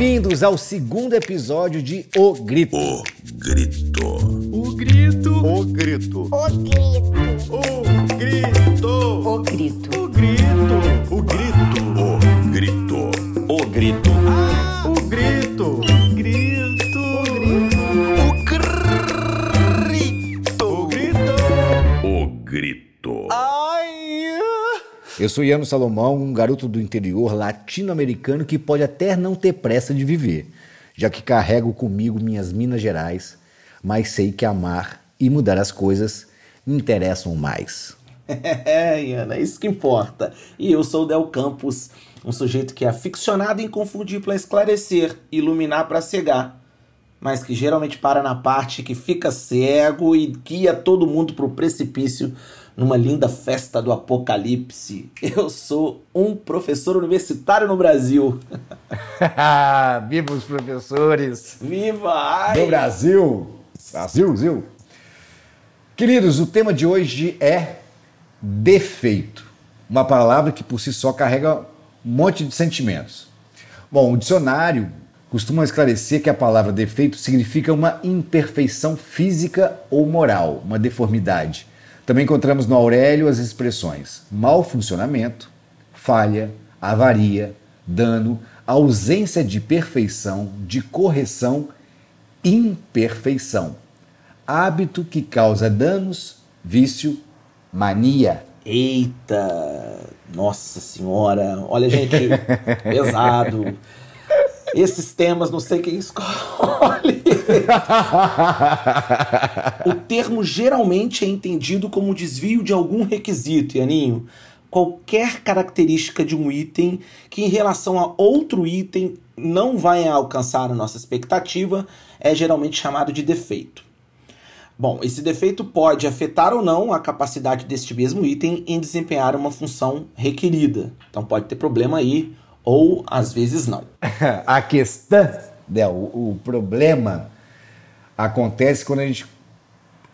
Bem-vindos ao segundo episódio de O Grito. O Grito. O Grito. O Grito. O grito. O Grito. O grito. O Grito. O Grito. O Grito. O grito. O Grito. Grito. Eu sou Iano Salomão, um garoto do interior latino-americano que pode até não ter pressa de viver, já que carrego comigo minhas Minas Gerais, mas sei que amar e mudar as coisas me interessam mais. É, Iana, é isso que importa. E eu sou o Del Campos, um sujeito que é aficionado em confundir para esclarecer, iluminar para cegar, mas que geralmente para na parte que fica cego e guia todo mundo pro precipício numa linda festa do apocalipse. Eu sou um professor universitário no Brasil. Viva os professores Viva! Ai! do Brasil! Brasil, Brasil! Queridos, o tema de hoje é defeito. Uma palavra que por si só carrega um monte de sentimentos. Bom, o dicionário costuma esclarecer que a palavra defeito significa uma imperfeição física ou moral, uma deformidade. Também encontramos no Aurélio as expressões mau funcionamento, falha, avaria, dano, ausência de perfeição, de correção, imperfeição. Hábito que causa danos, vício, mania. Eita! Nossa senhora! Olha, gente, pesado. Esses temas, não sei quem escolhe. O termo geralmente é entendido como desvio de algum requisito, Ianinho. Qualquer característica de um item que, em relação a outro item, não vai alcançar a nossa expectativa é geralmente chamado de defeito. Bom, esse defeito pode afetar ou não a capacidade deste mesmo item em desempenhar uma função requerida. Então pode ter problema aí, ou às vezes não. a questão, Del, o, o problema acontece quando a gente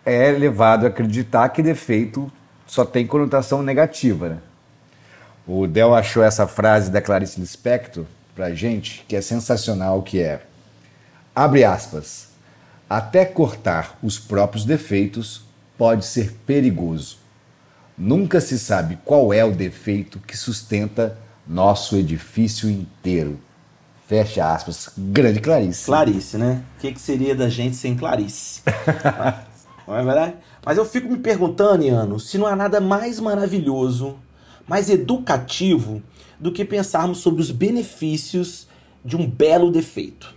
é levado a acreditar que defeito só tem conotação negativa. Né? O Del achou essa frase da Clarice Lispector pra gente, que é sensacional, que é, abre aspas, até cortar os próprios defeitos pode ser perigoso. Nunca se sabe qual é o defeito que sustenta nosso edifício inteiro. Fecha aspas. Grande Clarice. Clarice, né? O que, que seria da gente sem Clarice? não é verdade? Mas eu fico me perguntando, Iano, se não há nada mais maravilhoso, mais educativo do que pensarmos sobre os benefícios de um belo defeito.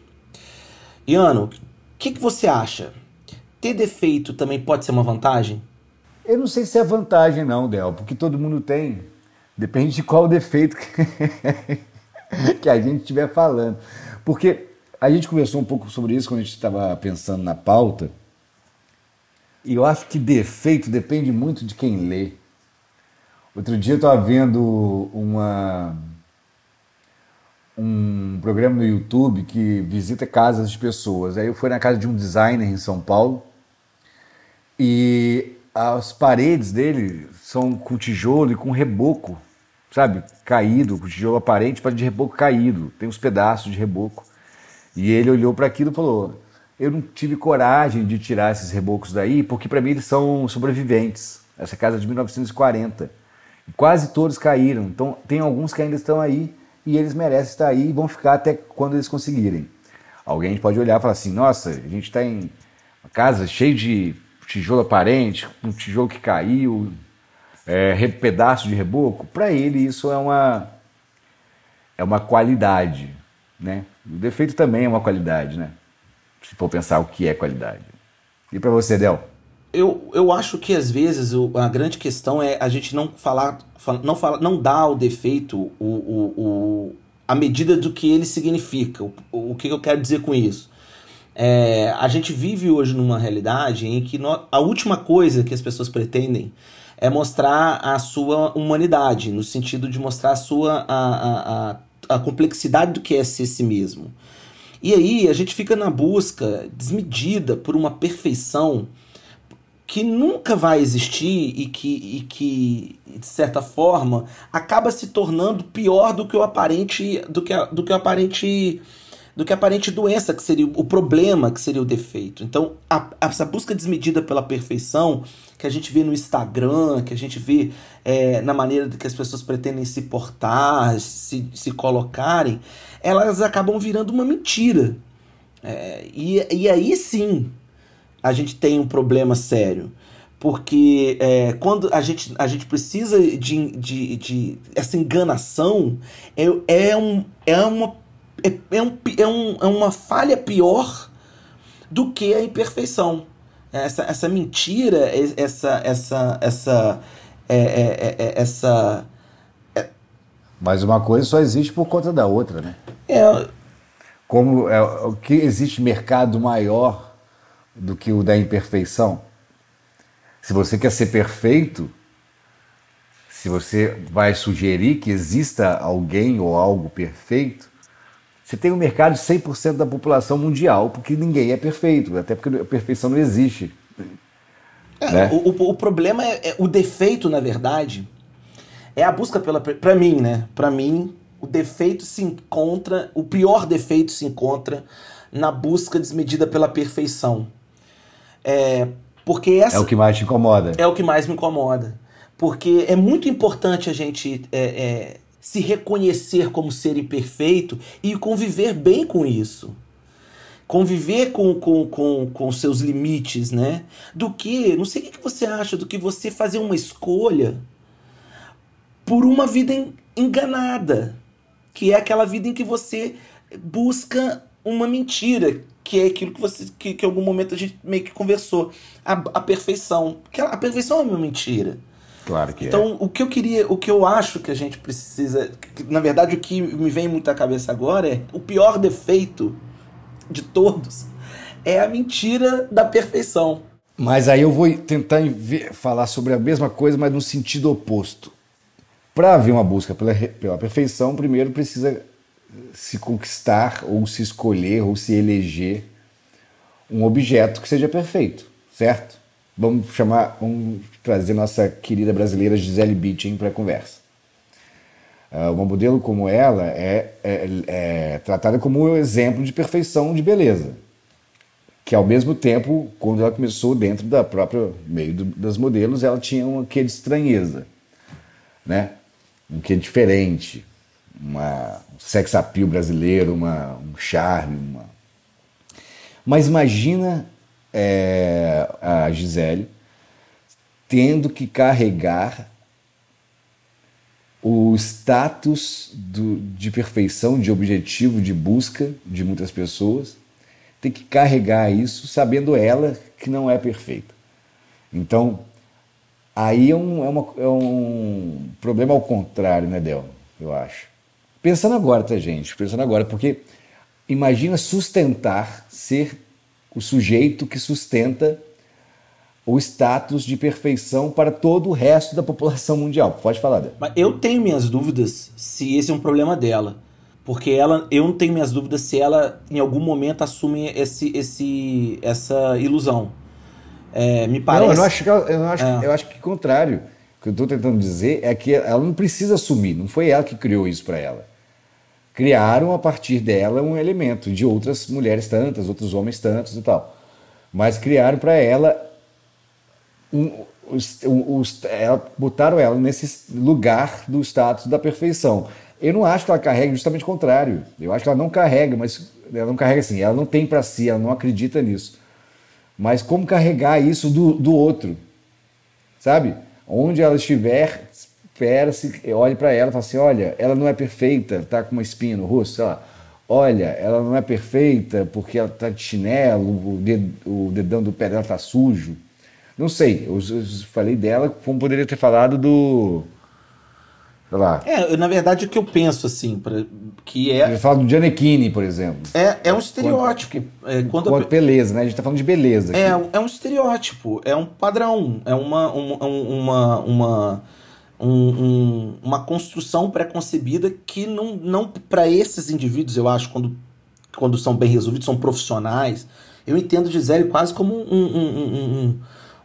Iano, o que, que você acha? Ter defeito também pode ser uma vantagem? Eu não sei se é vantagem não, Del, porque todo mundo tem. Depende de qual defeito que, que a gente estiver falando. Porque a gente conversou um pouco sobre isso quando a gente estava pensando na pauta. E eu acho que defeito depende muito de quem lê. Outro dia eu estava vendo uma, um programa no YouTube que visita casas de pessoas. Aí eu fui na casa de um designer em São Paulo e as paredes dele são com tijolo e com reboco, sabe? Caído, com tijolo aparente, para de reboco caído. Tem uns pedaços de reboco. E ele olhou para aquilo e falou: Eu não tive coragem de tirar esses rebocos daí, porque para mim eles são sobreviventes. Essa casa é de 1940. E quase todos caíram. Então tem alguns que ainda estão aí e eles merecem estar aí e vão ficar até quando eles conseguirem. Alguém pode olhar e falar assim: Nossa, a gente está em uma casa cheia de tijolo aparente, um tijolo que caiu, é, pedaço de reboco. Para ele isso é uma é uma qualidade, né? O defeito também é uma qualidade, né? Se for pensar o que é qualidade. E para você, Del? Eu, eu acho que às vezes a grande questão é a gente não falar, fala- não, fala, não dar ao defeito o, o, o- a medida do que ele significa. O, o que eu quero dizer com isso? É, a gente vive hoje numa realidade em que nó- a última coisa que as pessoas pretendem é mostrar a sua humanidade, no sentido de mostrar a sua a, a, a, complexidade do que é ser si mesmo. E aí a gente fica na busca desmedida por uma perfeição que nunca vai existir e que, e que de certa forma, acaba se tornando pior do que o aparente do que, a- do que o aparente do que a aparente doença, que seria o problema, que seria o defeito. Então, a- essa busca desmedida pela perfeição, que a gente vê no Instagram, que a gente vê é, na maneira que as pessoas pretendem se portar, se, se colocarem, elas acabam virando uma mentira. É, e, e aí sim a gente tem um problema sério. Porque é, quando a gente, a gente precisa de, de, de essa enganação, é, é, um, é, uma, é, é, um, é, um, é uma falha pior do que a imperfeição. Essa, essa mentira, essa, essa, essa, é, é, é, é, essa Mas uma coisa só existe por conta da outra, né? é, Como é, o que existe mercado maior do que o da imperfeição? Se você quer ser perfeito, se você vai sugerir que exista alguém ou algo perfeito, você tem um mercado de 100% da população mundial, porque ninguém é perfeito, até porque a perfeição não existe. É, né? o, o, o problema é, é- o defeito, na verdade, é a busca pela pra mim, né? Pra mim, o defeito se encontra, o pior defeito se encontra na busca desmedida pela perfeição. É, porque essa É o que mais te incomoda. é o que mais me incomoda. Porque é muito importante a gente é, é, se reconhecer como ser imperfeito e conviver bem com isso. Conviver com, com, com, com seus limites, né? Do que, não sei o que que você acha, do que você fazer uma escolha por uma vida en- enganada. Que é aquela vida em que você busca uma mentira, que é aquilo que você que, que em algum momento a gente meio que conversou, a, a perfeição. A, a perfeição é uma mentira. Claro que é. Então, o que eu queria, o que eu acho que a gente precisa, que, na verdade, o que me vem muito à cabeça agora é o pior defeito de todos é a mentira da perfeição. Mas aí eu vou tentar falar sobre a mesma coisa, mas no sentido oposto. Para haver uma busca pela, pela perfeição, primeiro precisa se conquistar, ou se escolher, ou se eleger um objeto que seja perfeito, certo? Vamos chamar, vamos trazer nossa querida brasileira Gisele Bündchen para a conversa. Ah, uma modelo como ela é, é- é tratada como um exemplo de perfeição de beleza que ao mesmo tempo, quando ela começou dentro da própria meio do- das modelos, ela tinha um quê de estranheza, né? Um quê diferente, uma um sex appeal brasileiro, uma, um charme, uma... Mas imagina é, a Gisele tendo que carregar o status do- de perfeição, de objetivo, de busca de muitas pessoas, tem que carregar isso sabendo ela que não é perfeita. Então, aí é um, é uma- é um problema ao contrário, né, Del? Eu acho. Pensando agora, tá, gente? Pensando agora, porque imagina sustentar, ser o sujeito que sustenta o status de perfeição para todo o resto da população mundial. Pode falar, Del. Mas eu tenho minhas dúvidas se esse é um problema dela. Porque ela, eu não tenho minhas dúvidas se ela em algum momento assume esse, esse, essa ilusão. É, me parece. Não, eu não acho que eu, não acho, É. eu acho que o contrário. O que eu estou tentando dizer é que ela não precisa assumir, não foi ela que criou isso para ela. Criaram a partir dela um elemento de outras mulheres tantas, outros homens tantos e tal. Mas criaram para ela um, os, os- ela- botaram ela nesse lugar do status da perfeição. Eu não acho que ela carrega justamente o contrário. Eu acho que ela não carrega, mas ela não carrega assim, ela não tem para si, ela não acredita nisso. Mas como carregar isso do, do outro? Sabe? Onde ela estiver, espera-se, olhe para ela e fala assim: olha, ela não é perfeita, tá com uma espinha no rosto, sei lá. Olha, ela não é perfeita porque ela tá de chinelo, o, o dedão do pé dela tá sujo. Não sei, eu, eu falei dela como poderia ter falado do. Sei lá. É, na verdade, o que eu penso, assim, pra, que é, Eu falo do Giannichini, por exemplo. é, é um estereótipo. É, quando a beleza, né? A gente tá falando de beleza. É, aqui. um- é um estereótipo, é um padrão, é uma, uma, uma, uma, um- um- uma construção pré-concebida que não, não para esses indivíduos, eu acho, quando, quando são bem resolvidos, são profissionais, eu entendo Gisele quase como um, um, um,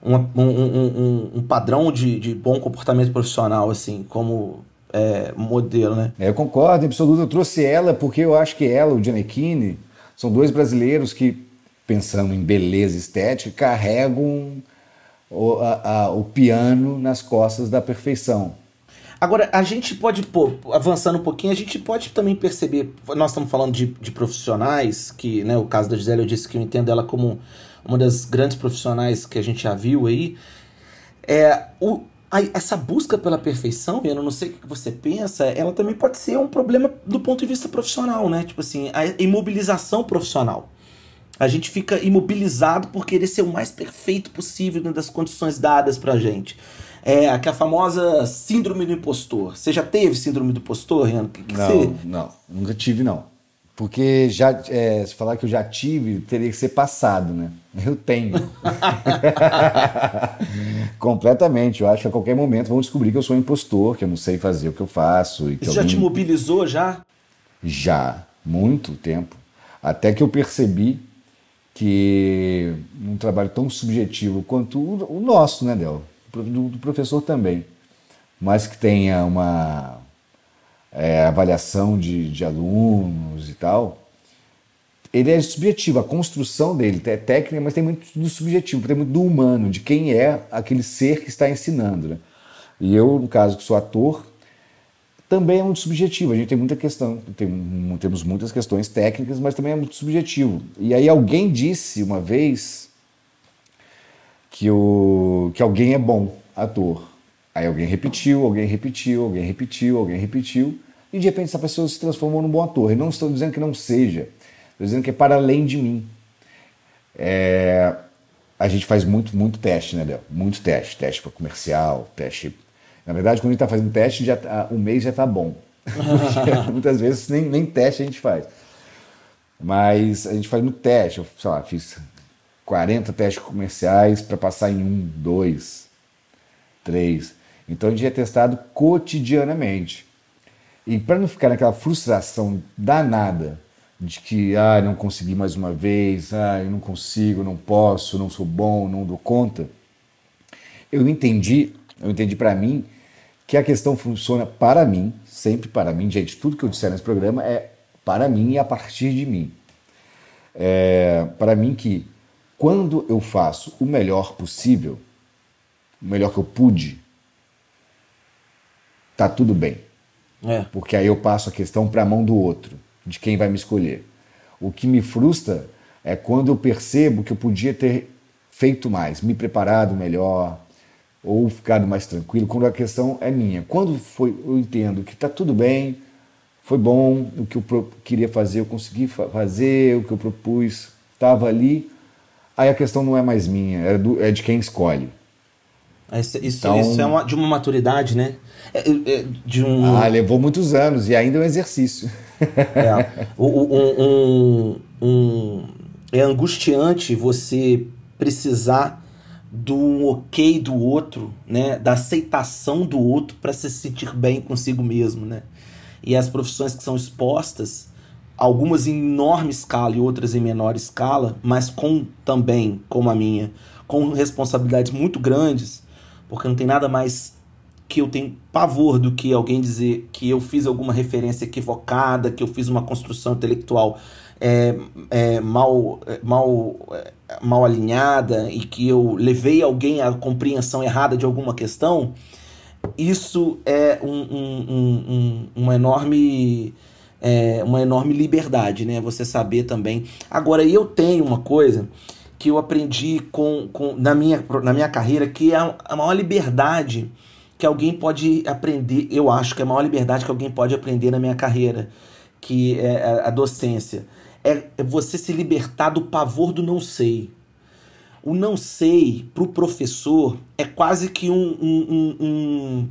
um, um, um, um- um- um padrão de, de bom comportamento profissional, assim, como é, modelo, né? É, eu concordo, em absoluto. Eu trouxe ela porque eu acho que ela, o Giannichini, são dois brasileiros que, pensando em beleza estética, carregam o, a- a- o piano nas costas da perfeição. Agora, a gente pode, pô, avançando um pouquinho, a gente pode também perceber, nós estamos falando de, de profissionais, que, né, o caso da Gisele, eu disse que eu entendo ela como uma das grandes profissionais que a gente já viu aí. É, o, a- essa busca pela perfeição, eu não sei o que você pensa, ela também pode ser um problema do ponto de vista profissional, né? Tipo assim, a imobilização profissional. A gente fica imobilizado por querer ser o mais perfeito possível dentro das condições dadas pra gente. É aquela famosa síndrome do impostor. Você já teve síndrome do impostor, Rian? Que que Não, você- não, nunca tive, não. Porque já, é, se falar que eu já tive, teria que ser passado, né? Eu tenho. Completamente. Eu acho que a qualquer momento vão descobrir que eu sou um impostor, que eu não sei fazer o que eu faço. E que Isso já te mobilizou já? Já, muito tempo. Até que eu percebi que um trabalho tão subjetivo quanto o, o nosso, né, Del? Do, do professor também. Mas que tenha uma é, avaliação de, de alunos e tal. Ele é subjetivo, a construção dele é técnica, mas tem muito do subjetivo, tem muito do humano, de quem é aquele ser que está ensinando. Né? E eu, no caso, que sou ator, também é muito subjetivo. A gente tem muita questão, tem, temos muitas questões técnicas, mas também é muito subjetivo. E aí alguém disse uma vez que, o, que alguém é bom ator. Aí alguém repetiu, alguém repetiu, alguém repetiu, alguém repetiu, e de repente essa pessoa se transformou num bom ator. E não estou dizendo que não seja, estou dizendo que é para além de mim. É, a gente faz muito, muito teste, né, Del? Muito teste. Teste para comercial, teste. Na verdade, quando a gente está fazendo teste, já tá- um mês já está bom. Muitas vezes nem, nem teste a gente faz. Mas a gente faz muito teste. Eu, sei lá, fiz 40 testes comerciais para passar em um, dois, três. Então a gente é testado cotidianamente. E para não ficar naquela frustração danada de que ah, não consegui mais uma vez, ah, eu não consigo, não posso, não sou bom, não dou conta, eu entendi, eu entendi para mim que a questão funciona para mim, sempre para mim, gente, tudo que eu disser nesse programa é para mim e a partir de mim. É, para mim que quando eu faço o melhor possível, o melhor que eu pude, tá tudo bem. É. Porque aí eu passo a questão para a mão do outro, de quem vai me escolher. O que me frustra é quando eu percebo que eu podia ter feito mais, me preparado melhor, ou ficado mais tranquilo, quando a questão é minha. Quando foi, eu entendo que está tudo bem, foi bom, o que eu queria fazer, eu consegui fa- fazer, o que eu propus estava ali, aí a questão não é mais minha, é, do- é de quem escolhe. Isso, isso, Então- isso é uma- de uma maturidade, né? É- é- de um. Ah, levou muitos anos e ainda é um exercício. É, um, um- um- é angustiante você precisar do ok do outro, né? Da aceitação do outro para se sentir bem consigo mesmo, né? E as profissões que são expostas, algumas em enorme escala e outras em menor escala, mas com também, como a minha, com responsabilidades muito grandes, porque não tem nada mais que eu tenho pavor do que alguém dizer que eu fiz alguma referência equivocada, que eu fiz uma construção intelectual é, é, mal, é, mal, é, mal alinhada e que eu levei alguém à compreensão errada de alguma questão, isso é um, um, um, um- uma enorme é, uma enorme liberdade, né? Você saber também. Agora, eu tenho uma coisa que eu aprendi com, com, na, minha, na minha carreira, que é a, maior liberdade que alguém pode aprender, eu acho que é a maior liberdade que alguém pode aprender na minha carreira, que é a, a docência. É, é você se libertar do pavor do não sei. O não sei, para o professor, é quase que um, um, um, um,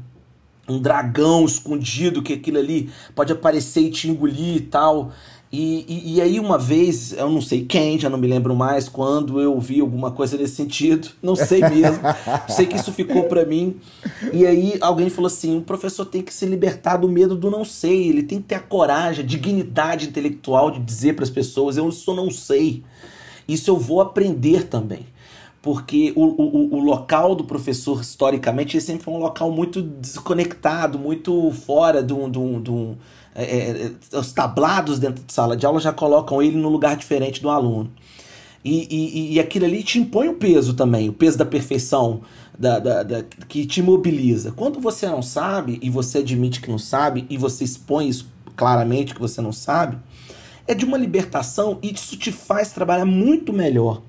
um dragão escondido, que aquilo ali pode aparecer e te engolir e tal. E, e, e aí, uma vez, eu não sei quem, já não me lembro mais, quando eu vi alguma coisa nesse sentido, não sei mesmo, sei que isso ficou para mim. E aí, alguém falou assim: o professor tem que se libertar do medo do não sei, ele tem que ter a coragem, a dignidade intelectual de dizer para as pessoas: eu só não sei. Isso eu vou aprender também. porque o, o, o local do professor, historicamente, ele sempre foi um local muito desconectado, muito fora do. do, do é, é, os tablados dentro de sala de aula já colocam ele no lugar diferente do aluno. E, e, e aquilo ali te impõe o peso também, o peso da perfeição, da, da, da, que te mobiliza. Quando você não sabe, e você admite que não sabe, e você expõe isso claramente que você não sabe, é de uma libertação e isso te faz trabalhar muito melhor.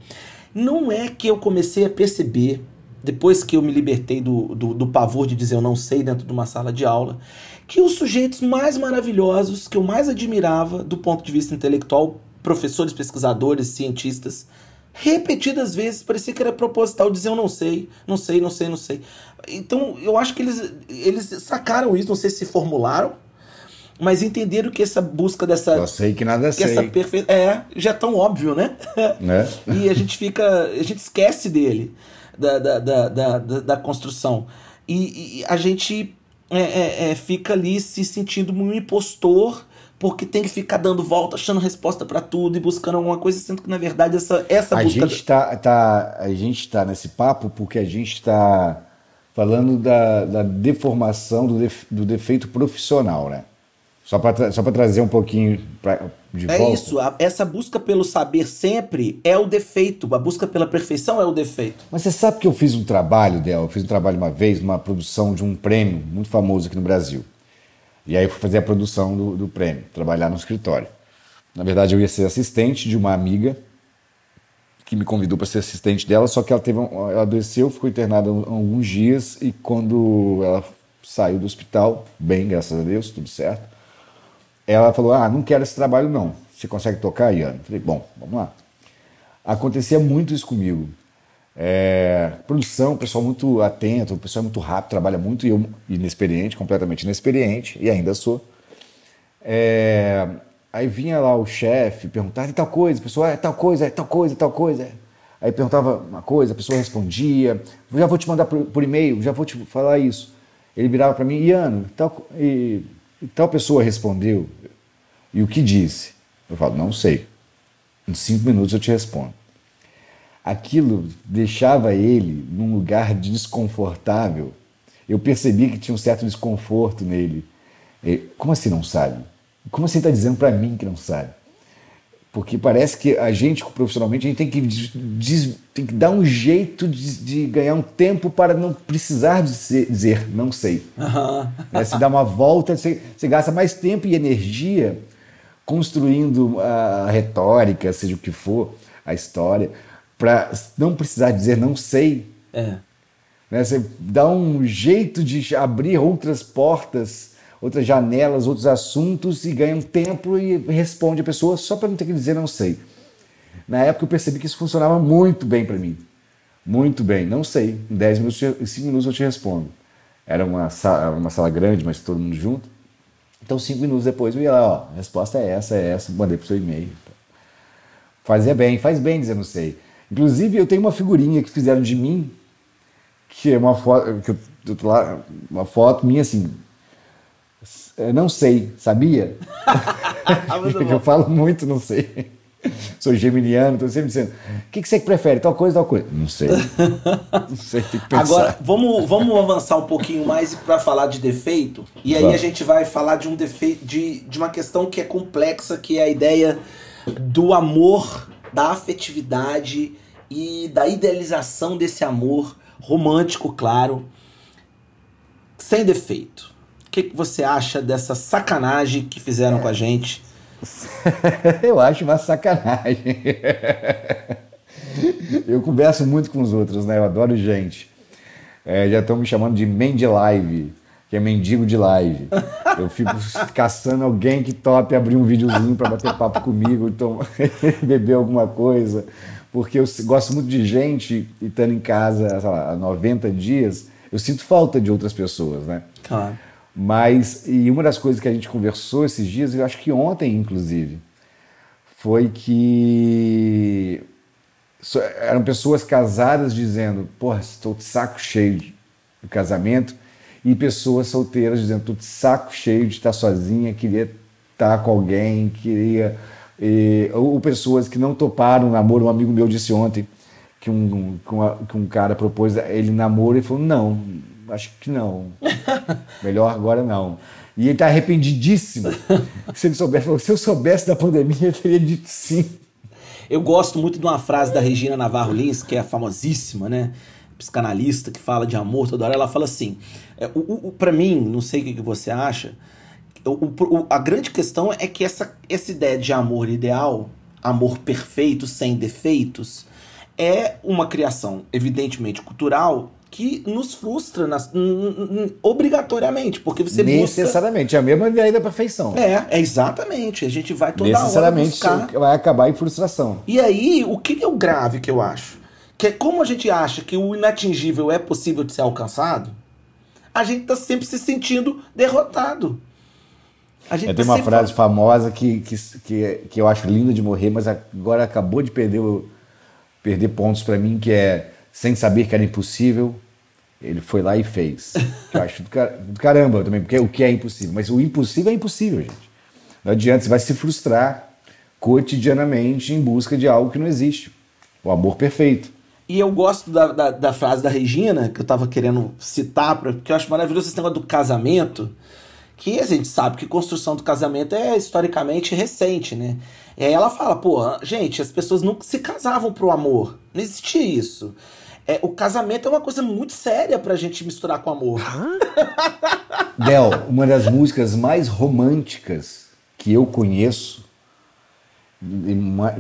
Não é que eu comecei a perceber, depois que eu me libertei do, do, do pavor de dizer eu não sei dentro de uma sala de aula, que os sujeitos mais maravilhosos, que eu mais admirava do ponto de vista intelectual, professores, pesquisadores, cientistas, repetidas vezes parecia que era proposital dizer eu não sei, não sei, não sei, não sei. Então eu acho que eles, eles sacaram isso, não sei se formularam, mas entenderam que essa busca dessa. Eu sei que nada que sei. essa perfe... É, já é tão óbvio, né? Né? e a gente fica. A gente esquece dele, da, da, da, da, da- construção. E, e a gente é, é, é, fica ali se sentindo um impostor. Porque tem que ficar dando volta, achando resposta pra tudo e buscando alguma coisa, sendo que na verdade essa, essa A busca. gente, tá, tá, a gente tá nesse papo porque a gente está falando da, da deformação do, def- do defeito profissional, né? Só para só pra trazer um pouquinho pra, de É volta. isso, a- essa busca pelo saber sempre é o defeito, a busca pela perfeição é o defeito. Mas você sabe que eu fiz um trabalho, Del? Eu fiz um trabalho uma vez, uma produção de um prêmio muito famoso aqui no Brasil. E aí eu fui fazer a produção do, do prêmio, trabalhar no escritório. Na verdade, eu ia ser assistente de uma amiga que me convidou para ser assistente dela, só que ela teve um- ela adoeceu, ficou internada há alguns dias e quando ela saiu do hospital, bem, graças a Deus, tudo certo, ela falou: "Ah, não quero esse trabalho não. Você consegue tocar, Ian?" Falei: "Bom, vamos lá." Acontecia muito isso comigo. É, produção, pessoal muito atento, o pessoal é muito rápido, trabalha muito e eu inexperiente, completamente inexperiente, e ainda sou. É, aí vinha lá o chefe perguntar, e tal coisa, a pessoa, é tal coisa, é tal coisa, é tal coisa. Aí perguntava uma coisa, a pessoa respondia, já vou te mandar por, por e-mail, já vou te falar isso. Ele virava para mim, Iano, tal, e, e tal pessoa respondeu, e o que disse? Eu falo, não sei. Em cinco minutos eu te respondo aquilo deixava ele num lugar desconfortável. Eu percebi que tinha um certo desconforto nele. Como assim não sabe? Como assim está dizendo para mim que não sabe? Porque parece que a gente, profissionalmente, a gente tem que, des- tem que dar um jeito de, de ganhar um tempo para não precisar dizer não sei. Né? Se dá uma volta, você, você gasta mais tempo e energia construindo a retórica, seja o que for, a história, para não precisar dizer não sei. É. Né? Você dá um jeito de abrir outras portas, outras janelas, outros assuntos e ganha um tempo e responde a pessoa só para não ter que dizer não sei. Na época eu percebi que isso funcionava muito bem para mim. Muito bem. Não sei. Em 10 minutos, em 5 minutos eu te respondo. Era uma sala, uma sala grande, mas todo mundo junto. Então, cinco minutos depois eu ia lá, ó, a resposta é essa, é essa, mandei pro seu e-mail. Fazia bem, faz bem dizer não sei. Inclusive, eu tenho uma figurinha que fizeram de mim, que é uma foto, que eu, eu lá, uma foto minha assim, não sei, sabia? Muito eu falo muito, não sei. Sou geminiano, tô sempre dizendo, o que, que você prefere, tal coisa, tal coisa? Não sei. Não sei, tem que pensar. Agora, vamos, vamos avançar um pouquinho mais para falar de defeito. E aí Vamos. a gente vai falar de um defeito, de, de uma questão que é complexa, que é a ideia do amor, da afetividade e da idealização desse amor romântico, claro, sem defeito. O que, que você acha dessa sacanagem que fizeram com a gente? Eu acho uma sacanagem. Eu converso muito com os outros, né? Eu adoro gente. É, já estão me chamando de Mendy Live, que é mendigo de live. Eu fico caçando alguém que tope abrir um videozinho para bater papo comigo, então, beber alguma coisa. Porque eu gosto muito de gente e estando em casa, sei lá, há 90 dias, eu sinto falta de outras pessoas, né? Claro. Mas, e uma das coisas que a gente conversou esses dias, eu acho que ontem, inclusive, foi que eram pessoas casadas dizendo, porra, estou de saco cheio do casamento, e pessoas solteiras dizendo, estou de saco cheio de estar sozinha, queria estar com alguém, queria... e- ou pessoas que não toparam o namoro, um amigo meu disse ontem, que um, que que um cara propôs ele namoro e falou: não, acho que não. Melhor agora não. E ele tá arrependidíssimo. Se ele soubesse, falou, se eu soubesse da pandemia, eu teria dito sim. Eu gosto muito de uma frase da Regina Navarro Lins, que é famosíssima, né? Psicanalista que fala de amor toda hora. Ela fala assim: é, o, o, pra mim, não sei o que, você acha, o- o- a grande questão é que essa, essa ideia de amor ideal, amor perfeito, sem defeitos, é uma criação, evidentemente, cultural que nos frustra nas- obrigatoriamente, porque você busca. Necessariamente, é a mesma ideia da perfeição. É, é exatamente. A gente vai toda hora Necessariamente buscar. vai acabar em frustração. E aí, o que é o grave que eu acho? Que é como a gente acha que o inatingível é possível de ser alcançado, a gente tá sempre se sentindo derrotado. A gente É, tá tem uma frase famosa que, que, que, que eu acho linda de morrer, mas agora acabou de perder, o- perder pontos pra mim, que é sem saber que era impossível, ele foi lá e fez. Eu acho do, car- do caramba também, porque o que é impossível? Mas o impossível é impossível, gente. Não adianta, você vai se frustrar cotidianamente em busca de algo que não existe. O amor perfeito. E eu gosto da, da, da frase da Regina, que eu tava querendo citar, porque eu acho maravilhoso esse negócio do casamento, que a gente sabe que construção do casamento é historicamente recente, né? E aí ela fala, pô, gente, as pessoas nunca se casavam pro amor. Não existia isso. É, o casamento é uma coisa muito séria pra gente misturar com amor. Del, uma das músicas mais românticas que eu conheço,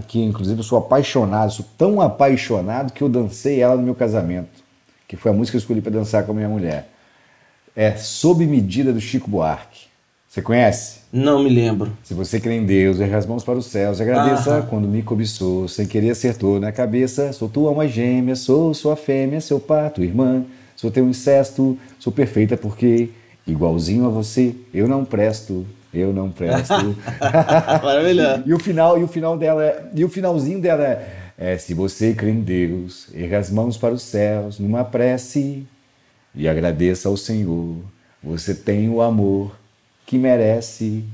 que inclusive eu sou apaixonado, sou tão apaixonado que eu dancei ela no meu casamento, que foi a música que eu escolhi para dançar com a minha mulher. É Sob Medida do Chico Buarque. Você conhece? Não me lembro. Se você crê em Deus, erga as mãos para os céus, agradeça Aham. quando me cobiçou, sem querer acertou na cabeça. Sou tua alma gêmea, sou sua fêmea, seu pato, irmã. Sou teu incesto, sou perfeita porque, igualzinho a você, eu não presto, eu não presto. Maravilhoso. e o final, e o final dela, é- e o finalzinho dela é, é se você crê em Deus, erga as mãos para os céus, numa prece e agradeça ao Senhor. Você tem o amor que merece.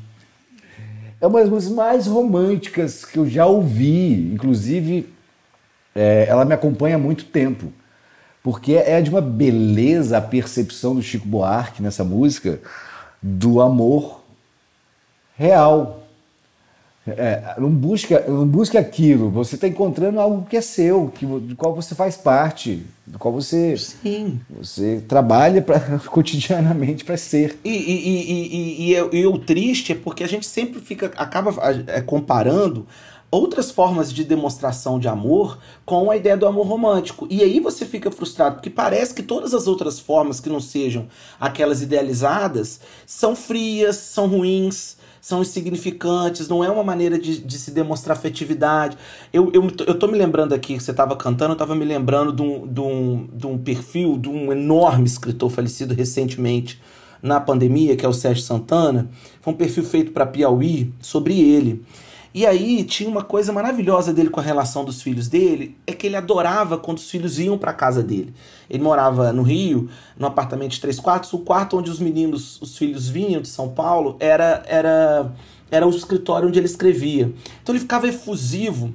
É uma das músicas mais românticas que eu já ouvi. Inclusive, é, ela me acompanha há muito tempo. Porque é de uma beleza a percepção do Chico Buarque nessa música do amor real. É, não busca, não busca aquilo. Você está encontrando algo que é seu, que, do qual você faz parte, do qual você, Sim. você trabalha pra, cotidianamente para ser. E, e, e, e, e, o triste é porque a gente sempre fica acaba é, comparando outras formas de demonstração de amor com a ideia do amor romântico. E aí você fica frustrado, porque parece que todas as outras formas que não sejam aquelas idealizadas são frias, são ruins, são insignificantes, não é uma maneira de, de se demonstrar afetividade. Eu, eu, eu tô me lembrando aqui que você estava cantando, eu estava me lembrando de um, de, um, de um perfil de um enorme escritor falecido recentemente na pandemia, que é o Sérgio Santana. Foi um perfil feito para Piauí sobre ele. E aí tinha uma coisa maravilhosa dele com a relação dos filhos dele, é que ele adorava quando os filhos iam para casa dele. Ele morava no Rio, num apartamento de três quartos, o quarto onde os meninos, os filhos vinham de São Paulo, era era era o escritório onde ele escrevia. Então ele ficava efusivo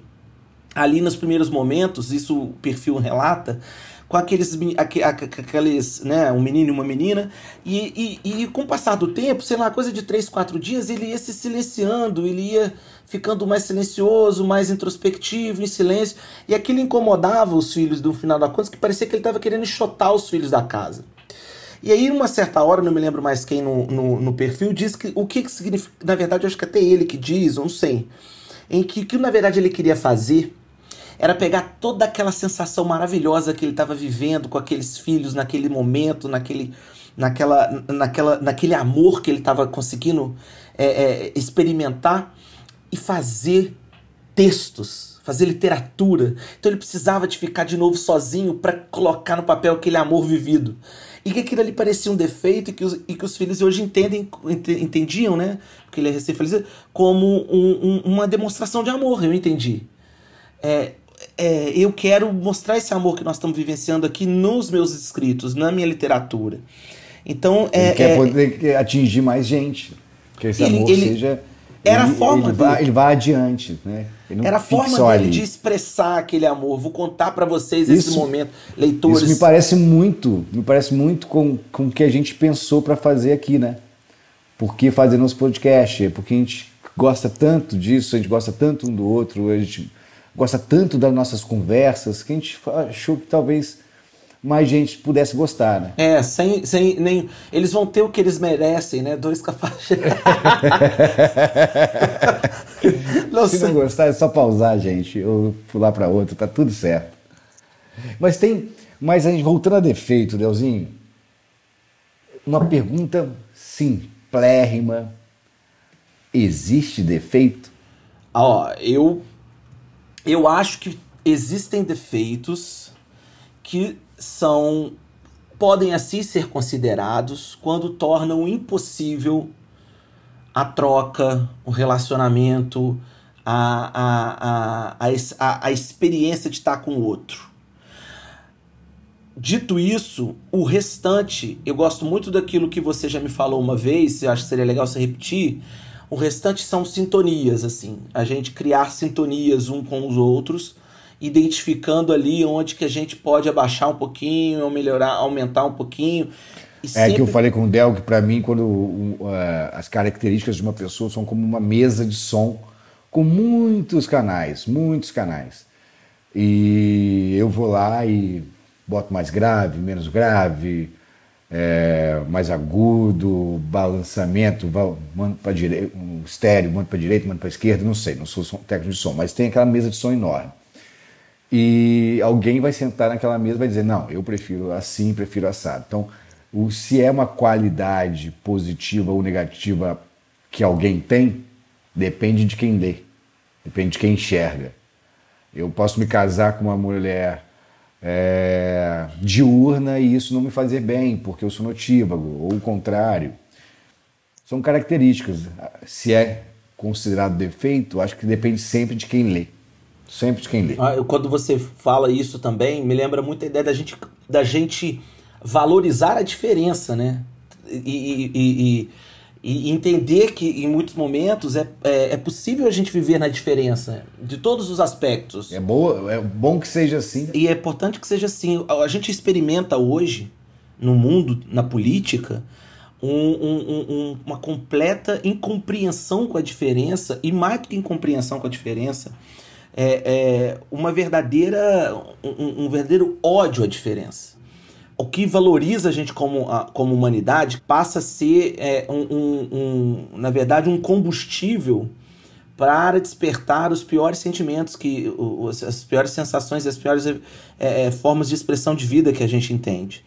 ali nos primeiros momentos, isso o perfil relata, com aqueles, aque- aque- aqueles né, um menino e uma menina, e, e, e com o passar do tempo, sei lá, coisa de três, quatro dias, ele ia se silenciando, ele ia ficando mais silencioso, mais introspectivo, em silêncio, e aquilo incomodava os filhos, no final da conta, que parecia que ele estava querendo enxotar os filhos da casa. E aí, uma certa hora, não me lembro mais quem no, no, no perfil, diz que o que, que significa. Na verdade, acho que até ele que diz, não sei. Em que o que na verdade ele queria fazer era pegar toda aquela sensação maravilhosa que ele estava vivendo com aqueles filhos naquele momento, naquele, naquela, naquela, naquele amor que ele estava conseguindo é, é, experimentar e fazer textos, fazer literatura. Então ele precisava de ficar de novo sozinho para colocar no papel aquele amor vivido. E que aquilo ali parecia um defeito e que os, e que os filhos hoje entendem, ente- entendiam, né? Porque ele é recém-falecido, como um- um- uma demonstração de amor, eu entendi. É, é, eu quero mostrar esse amor que nós estamos vivenciando aqui nos meus escritos, na minha literatura. Então, Ele é, quer é- poder atingir mais gente. Que esse Ele- amor ele- seja Era a ele, forma ele vai, dele. ele vai adiante, né? Era a forma dele de expressar aquele amor. Vou contar pra vocês esse Isso- momento, leitores. Isso me parece muito, me parece muito com, com o que a gente pensou para fazer aqui, né? Por que fazer nosso podcast? Porque a gente gosta tanto disso, a gente gosta tanto um do outro, a gente gosta tanto das nossas conversas, que a gente achou que talvez mais gente pudesse gostar, né? É, sem, sem nem. Eles vão ter o que eles merecem, né? Dois cafajestes. Se não gostar, é só pausar, gente, ou pular para outro, tá tudo certo. Mas tem, mas a gente voltando a defeito, Delzinho, uma pergunta simplérrima. Existe defeito? Ó, eu eu acho que existem defeitos que são podem assim ser considerados quando tornam impossível a troca, o relacionamento, a, a, a, a, a experiência de estar com o outro. Dito isso, o restante, eu gosto muito daquilo que você já me falou uma vez, eu acho que seria legal você repetir. O restante são sintonias, assim. A gente criar sintonias um com os outros, identificando ali onde que a gente pode abaixar um pouquinho, ou melhorar, aumentar um pouquinho. É sempre- que eu falei com o Del que para mim, quando uh, as características de uma pessoa são como uma mesa de som com muitos canais, muitos canais. E eu vou lá e boto mais grave, menos grave, é, mais agudo, balançamento, mando para direita, um estéreo, mando para direita, mando para esquerda, não sei, não sou técnico de som, mas tem aquela mesa de som enorme. E alguém vai sentar naquela mesa e vai dizer, não, eu prefiro assim, prefiro assado. Então, o, se é uma qualidade positiva ou negativa que alguém tem, depende de quem lê, depende de quem enxerga. Eu posso me casar com uma mulher é, diurna e isso não me fazer bem, porque eu sou notívago, ou o contrário. São características. Se é considerado defeito, acho que depende sempre de quem lê. Sempre de quem lê. Ah, eu- quando você fala isso também, me lembra muito a ideia da gente, da gente valorizar a diferença, né? E, e- e- e- entender que em muitos momentos é, é, é possível a gente viver na diferença, de todos os aspectos. É, boa, é bom que seja assim. E é importante que seja assim. A gente experimenta hoje, no mundo, na política, um- um- um- uma completa incompreensão com a diferença, e mais do que incompreensão com a diferença, é, é uma verdadeira, um, um verdadeiro ódio à diferença. O que valoriza a gente como, a- como humanidade passa a ser, é, um, um- na verdade, um combustível para despertar os piores sentimentos, que os- as piores sensações e as piores é, é, formas de expressão de vida que a gente entende.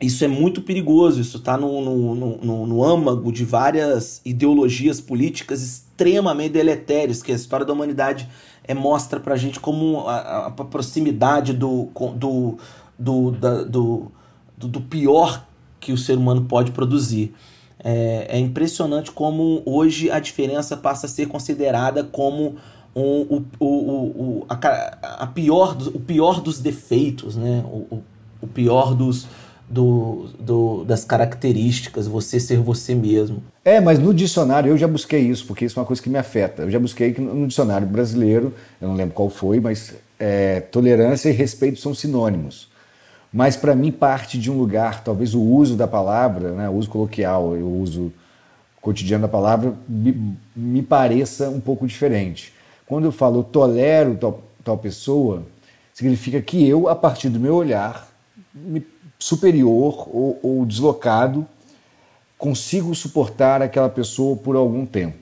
Isso é muito perigoso, isso está no, no, no- no âmago de várias ideologias políticas extremamente deletérias, que a história da humanidade é, mostra para a gente como a, a- proximidade do, do, do, da- do, do, pior que o ser humano pode produzir. É, é impressionante como hoje a diferença passa a ser considerada como um, o, o, o, a, a pior, o pior dos defeitos, né? o, o, o pior dos, do, do, das características, você ser você mesmo. É, mas no dicionário eu já busquei isso, porque isso é uma coisa que me afeta. Eu já busquei que no dicionário brasileiro, eu não lembro qual foi, mas é, tolerância e respeito são sinônimos. Mas para mim parte de um lugar, talvez o uso da palavra, né, o uso coloquial, o uso cotidiano da palavra, me, me pareça um pouco diferente. Quando eu falo tolero tal, tal pessoa, significa que eu, a partir do meu olhar me- superior ou, ou deslocado, consigo suportar aquela pessoa por algum tempo.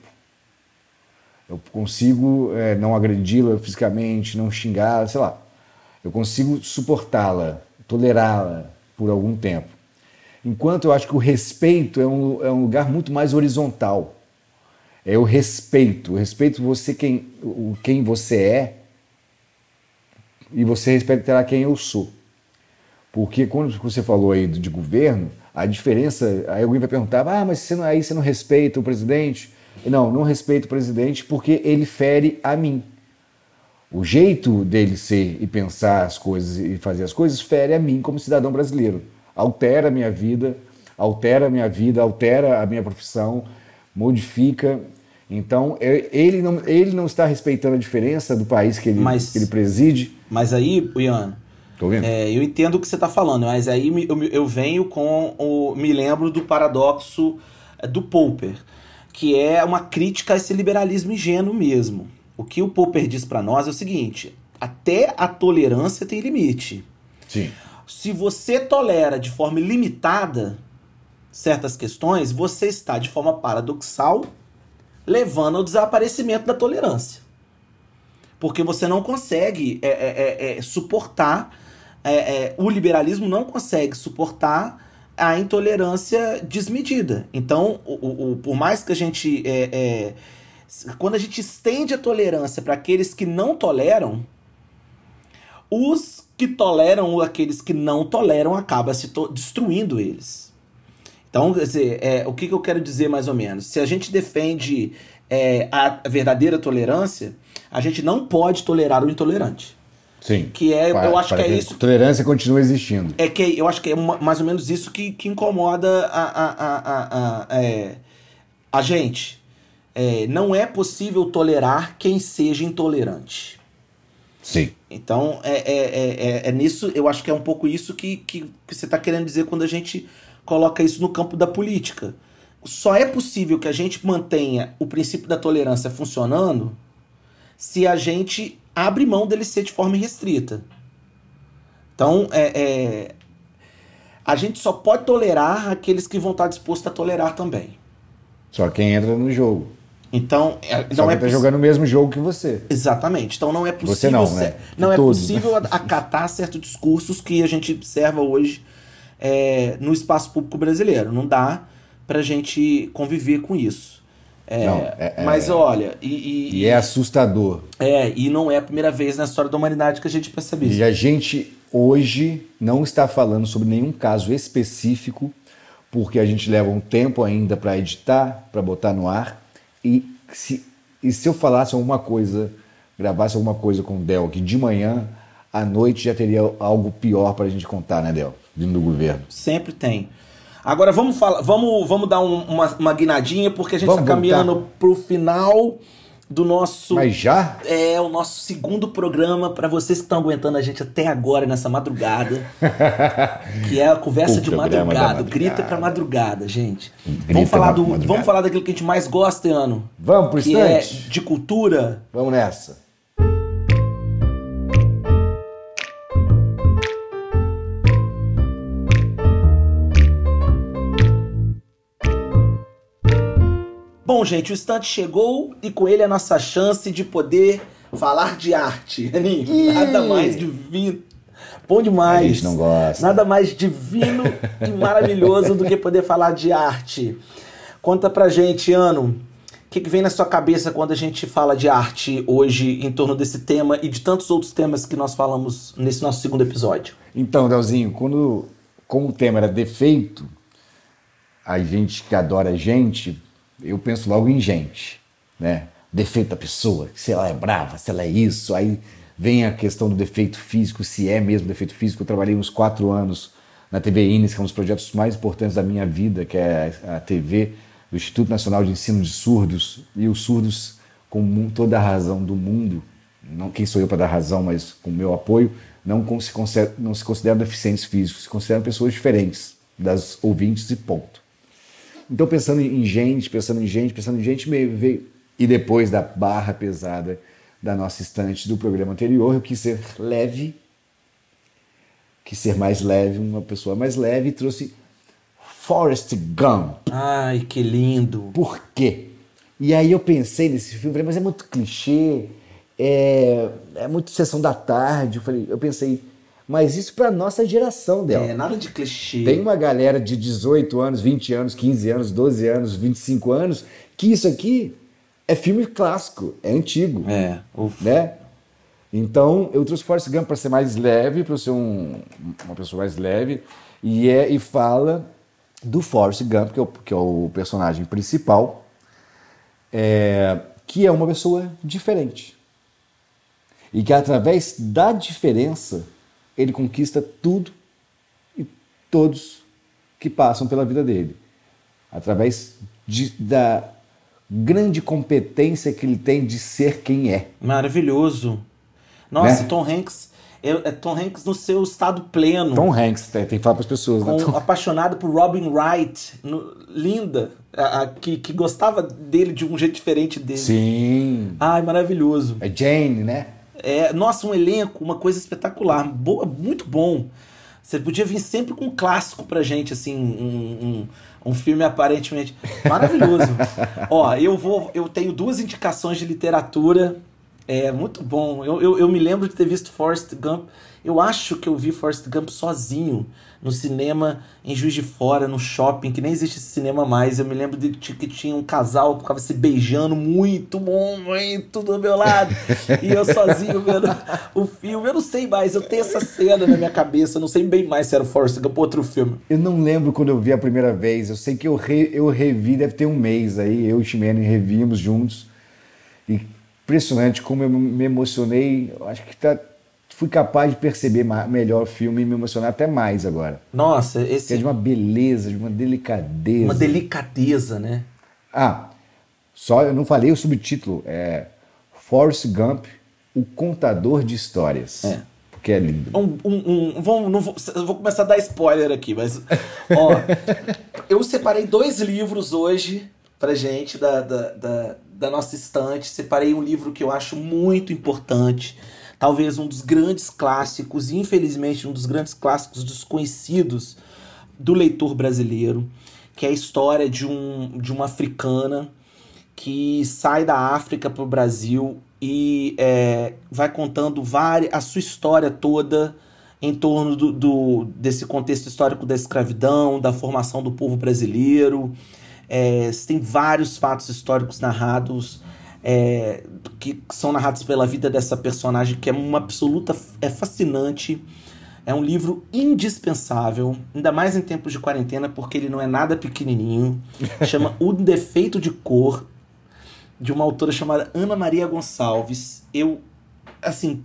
Eu consigo é, não agredi-la fisicamente, não xingá-la, sei lá. Eu consigo suportá-la, tolerá-la por algum tempo. Enquanto eu acho que o respeito é um, é um lugar muito mais horizontal. É o respeito. O respeito você quem, quem você é e você respeitará quem eu sou. Porque quando você falou aí de governo, a diferença, aí alguém vai perguntar, ah, mas você não, aí você não respeita o presidente? Não, não respeito o presidente porque ele fere a mim. O jeito dele ser e pensar as coisas e fazer as coisas fere a mim como cidadão brasileiro. Altera a minha vida, altera a minha vida, altera a minha profissão, modifica. Então, é- ele não, ele não está respeitando a diferença do país que ele, Mas- que ele preside. Mas aí, Ian, Tô é, eu entendo o que você está falando, mas aí eu, eu venho com o. Me lembro do paradoxo é, do Popper, que é uma crítica a esse liberalismo ingênuo mesmo. O que o Popper diz para nós é o seguinte: até a tolerância tem limite. Sim. Se você tolera de forma ilimitada certas questões, você está, de forma paradoxal, levando ao desaparecimento da tolerância. Porque você não consegue é, é, é, suportar, é, é, o liberalismo não consegue suportar a intolerância desmedida. Então, o, o- por mais que a gente. é, é, quando a gente estende a tolerância para aqueles que não toleram, os que toleram ou aqueles que não toleram acaba se to- destruindo eles. Então, quer dizer, é, o que, que eu quero dizer mais ou menos? Se a gente defende é, a verdadeira tolerância, a gente não pode tolerar o intolerante. Sim. Que é, Para- eu acho que é isso. Tolerância continua existindo. É que eu acho que é mais ou menos isso que, que incomoda a, a, a, a, a, é, a gente. É, não é possível tolerar quem seja intolerante. Sim. Então, é, é, é, é- é nisso, eu acho que é um pouco isso que, que, que você está querendo dizer quando a gente coloca isso no campo da política. Só é possível que a gente mantenha o princípio da tolerância funcionando se a gente abre mão dele ser de forma irrestrita. Então, é, é, a gente só pode tolerar aqueles que vão estar dispostos a tolerar também. Só quem entra no jogo. Então, é, Só não quem é tá jogando o mesmo jogo que você. Exatamente. Então não é possível, Você não, né? não é todos, possível né? acatar certos discursos que a gente observa hoje é, no espaço público brasileiro. Não dá pra gente conviver com isso. É, Não, é- é- mas olha, e, e- E é assustador. é, e não é a primeira vez na história da humanidade que a gente percebe isso. E a gente hoje não está falando sobre nenhum caso específico, porque a gente leva um tempo ainda para editar, para botar no ar. E se, e se eu falasse alguma coisa, gravasse alguma coisa com o Del aqui de manhã, à noite já teria algo pior para a gente contar, né, Del? Vindo do governo. Sempre tem. Agora vamos falar, vamos, vamos dar um- uma, uma guinadinha, porque a gente está caminhando voltar. pro final do nosso Mas já? É o nosso segundo programa para vocês que estão aguentando a gente até agora nessa madrugada, que é a conversa O de madrugada, o madrugada. grito é para madrugada, gente. Grito vamos falar do, madrugada. vamos falar daquilo que a gente mais gosta, ano, Vamos pro que é instante? de cultura. Vamos nessa. Bom, gente, o instante chegou e com ele a nossa chance de poder falar de arte. Nada mais divino. Bom demais. A gente não gosta. Nada mais divino e maravilhoso do que poder falar de arte. Conta pra gente, Ano, o que, que vem na sua cabeça quando a gente fala de arte hoje em torno desse tema e de tantos outros temas que nós falamos nesse nosso segundo episódio? Então, Delzinho, quando, como o tema era defeito, a gente que adora gente, eu penso logo em gente, né? Defeito da pessoa, se ela é brava, se ela é isso, aí vem a questão do defeito físico, se é mesmo defeito físico. Eu trabalhei uns quatro anos na TV Ines, que é um dos projetos mais importantes da minha vida, que é a TV do Instituto Nacional de Ensino de Surdos, e os surdos, com toda a razão do mundo, não quem sou eu para dar razão, mas com o meu apoio, não se, não se consideram deficientes físicos, se consideram pessoas diferentes das ouvintes e ponto. Então, pensando em gente, pensando em gente, pensando em gente, meio veio. E depois da barra pesada da nossa estante do programa anterior, eu quis ser leve, quis ser mais leve, uma pessoa mais leve, e trouxe Forrest Gump. Ai, que lindo. Por quê? E aí eu pensei nesse filme, falei, mas é muito clichê, é, é muito sessão da tarde. Eu, falei, eu pensei, mas isso para nossa geração dela. É, nada de clichê. Tem uma galera de 18 anos, 20 anos, 15 anos, 12 anos, 25 anos, que isso aqui é filme clássico, é antigo, É, o né? Então eu trouxe Forrest Gump para ser mais leve, para ser um- uma pessoa mais leve, e, é, e fala do Forrest Gump, que é o, que é o personagem principal, é, que é uma pessoa diferente. E que através da diferença ele conquista tudo e todos que passam pela vida dele. Através de- da grande competência que ele tem de ser quem é. Maravilhoso. Nossa, Né? Tom Hanks. É, Tom Hanks no seu estado pleno. Tom Hanks, tem, tem que falar para as pessoas, né? com- Tom- apaixonado por Robin Wright, no- linda, a- a- que, que gostava dele de um jeito diferente dele. Sim. Ai, maravilhoso. É Jane, né? É, nossa, um elenco, uma coisa espetacular, boa, muito bom. Você podia vir sempre com um clássico pra gente, assim, um, um, um filme aparentemente maravilhoso. Ó, eu vou, eu tenho duas indicações de literatura, é muito bom. Eu, eu, eu me lembro de ter visto Forrest Gump. Eu acho que eu vi Forrest Gump sozinho no cinema em Juiz de Fora, no shopping, que nem existe esse cinema mais. Eu me lembro de que tinha um casal que ficava se beijando muito muito do meu lado. E eu sozinho vendo o filme. Eu não sei mais, eu tenho essa cena na minha cabeça. Eu não sei bem mais se era o Forrest Gump ou outro filme. Eu não lembro quando eu vi a primeira vez. Eu sei que eu, re- eu revi, deve ter um mês aí. Eu e o Ximene revimos juntos. E impressionante como eu me emocionei. Eu acho que tá, fui capaz de perceber melhor o filme e me emocionar até mais agora. Nossa, é esse de uma beleza, de uma delicadeza. uma delicadeza, né? Ah, só eu não falei o subtítulo. É Forrest Gump, o contador de histórias. É. Porque é lindo. Um, um, um- vamos- não vou, vou começar a dar spoiler aqui, mas. Ó, eu separei dois livros hoje pra gente da, da, da, da nossa estante. Separei um livro que eu acho muito importante. Talvez um dos grandes clássicos, infelizmente um dos grandes clássicos desconhecidos do leitor brasileiro, que é a história de, um, de uma africana que sai da África para o Brasil e é, vai contando várias, a sua história toda em torno do, do- desse contexto histórico da escravidão, da formação do povo brasileiro. É, tem vários fatos históricos narrados é, que são narrados pela vida dessa personagem que é uma absoluta é fascinante. É um livro indispensável, ainda mais em tempos de quarentena, porque ele não é nada pequenininho. Chama O Defeito de Cor, de uma autora chamada Ana Maria Gonçalves. Eu, assim,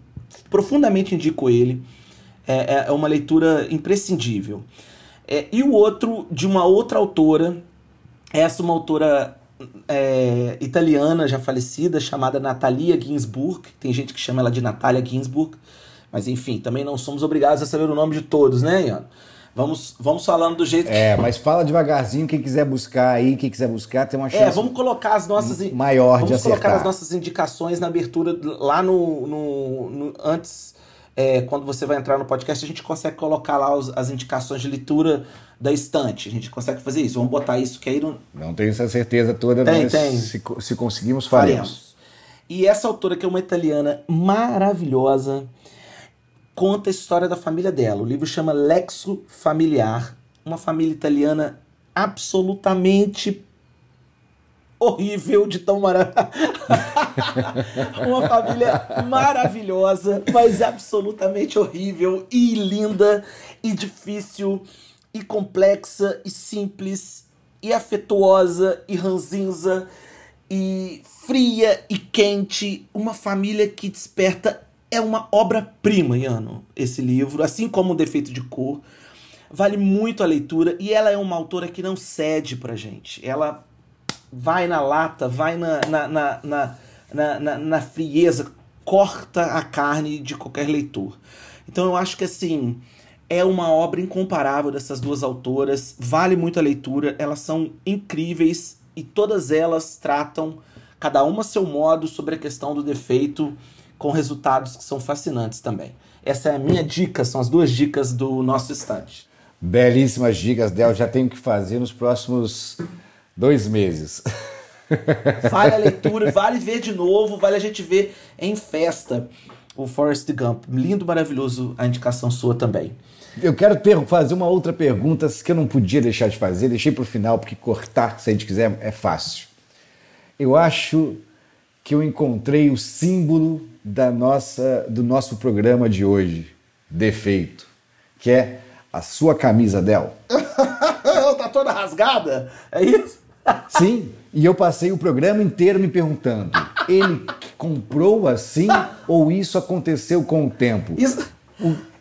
profundamente indico ele. É, é uma leitura imprescindível. É, e o outro, de uma outra autora, essa uma autora é, italiana já falecida, chamada Natalia Ginsburg. Tem gente que chama ela de Natália Ginsburg. Mas enfim, também não somos obrigados a saber o nome de todos, né, Ian? Vamos, vamos falando do jeito que. É, mas fala devagarzinho, quem quiser buscar aí, quem quiser buscar, tem uma chance É, vamos colocar as nossas. maior de Vamos colocar acertar. as nossas indicações na abertura lá no. no- no- antes, é, quando você vai entrar no podcast, a gente consegue colocar lá os- as indicações de leitura da estante. A gente consegue fazer isso. Vamos botar isso que aí não, Não tenho essa certeza toda, Tem, mas tem. Se, se conseguimos, faremos. faremos. E essa autora, que é uma italiana maravilhosa, conta a história da família dela. O livro chama Lexo Familiar. Uma família italiana absolutamente horrível de tão maravilhosa. uma família maravilhosa, mas absolutamente horrível e linda e difícil e complexa e simples e afetuosa e ranzinza e fria e quente, uma família que desperta é uma obra-prima, Iano, esse livro, assim como o Defeito de Cor. Vale muito a leitura e ela é uma autora que não cede pra gente. Ela vai na lata, vai na, na, na, na, na, na- na frieza, corta a carne de qualquer leitor. Então eu acho que assim é uma obra incomparável dessas duas autoras, vale muito a leitura, elas são incríveis e todas elas tratam, cada uma a seu modo, sobre a questão do defeito, com resultados que são fascinantes também. Essa é a minha dica, são as duas dicas do nosso estante. Belíssimas dicas, Del. Já tenho que fazer nos próximos dois meses. Vale a leitura, vale ver de novo, vale a gente ver em festa o Forrest Gump. Lindo, maravilhoso a indicação sua também. Eu quero fazer uma outra pergunta que eu não podia deixar de fazer, deixei para o final, porque cortar, se a gente quiser, é fácil. Eu acho que eu encontrei o símbolo da nossa, do nosso programa de hoje, defeito, que é a sua camisa, Del. tá toda rasgada? É isso? Sim, e eu passei o programa inteiro me perguntando: ele comprou assim ou isso aconteceu com o tempo? Isso.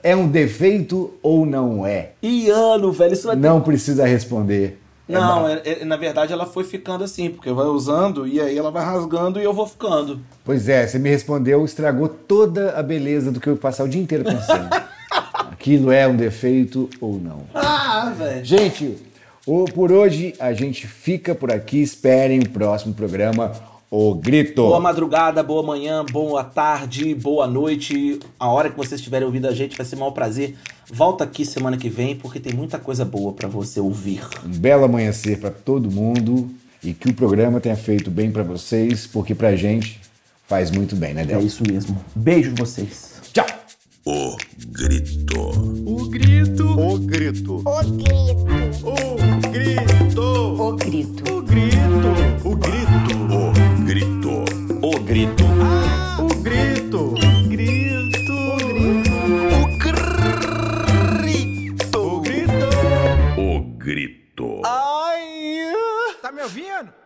É um defeito ou não é? E ano, velho, isso vai ter... Não precisa responder. Não, é- é- na verdade ela foi ficando assim, porque vai usando e aí ela vai rasgando e eu vou ficando. Pois é, você me respondeu, estragou toda a beleza do que eu passar o dia inteiro pensando. Aquilo é um defeito ou não? Ah, velho. Gente, por hoje a gente fica por aqui. Esperem o próximo programa, O Grito. Boa madrugada, boa manhã, boa tarde, boa noite. A hora que vocês estiverem ouvindo a gente vai ser um maior prazer. Volta aqui semana que vem porque tem muita coisa boa pra você ouvir. Um belo amanhecer para todo mundo e que o programa tenha feito bem para vocês, porque pra gente faz muito bem, né, É Del? isso mesmo. Beijo vocês. Tchau! O grito. O grito. O grito. O grito. O grito. O grito. O grito. O grito. O grito. O grito. Ah, o grito. Grito. O grito. O grito. O grito. Ai! Tá me ouvindo?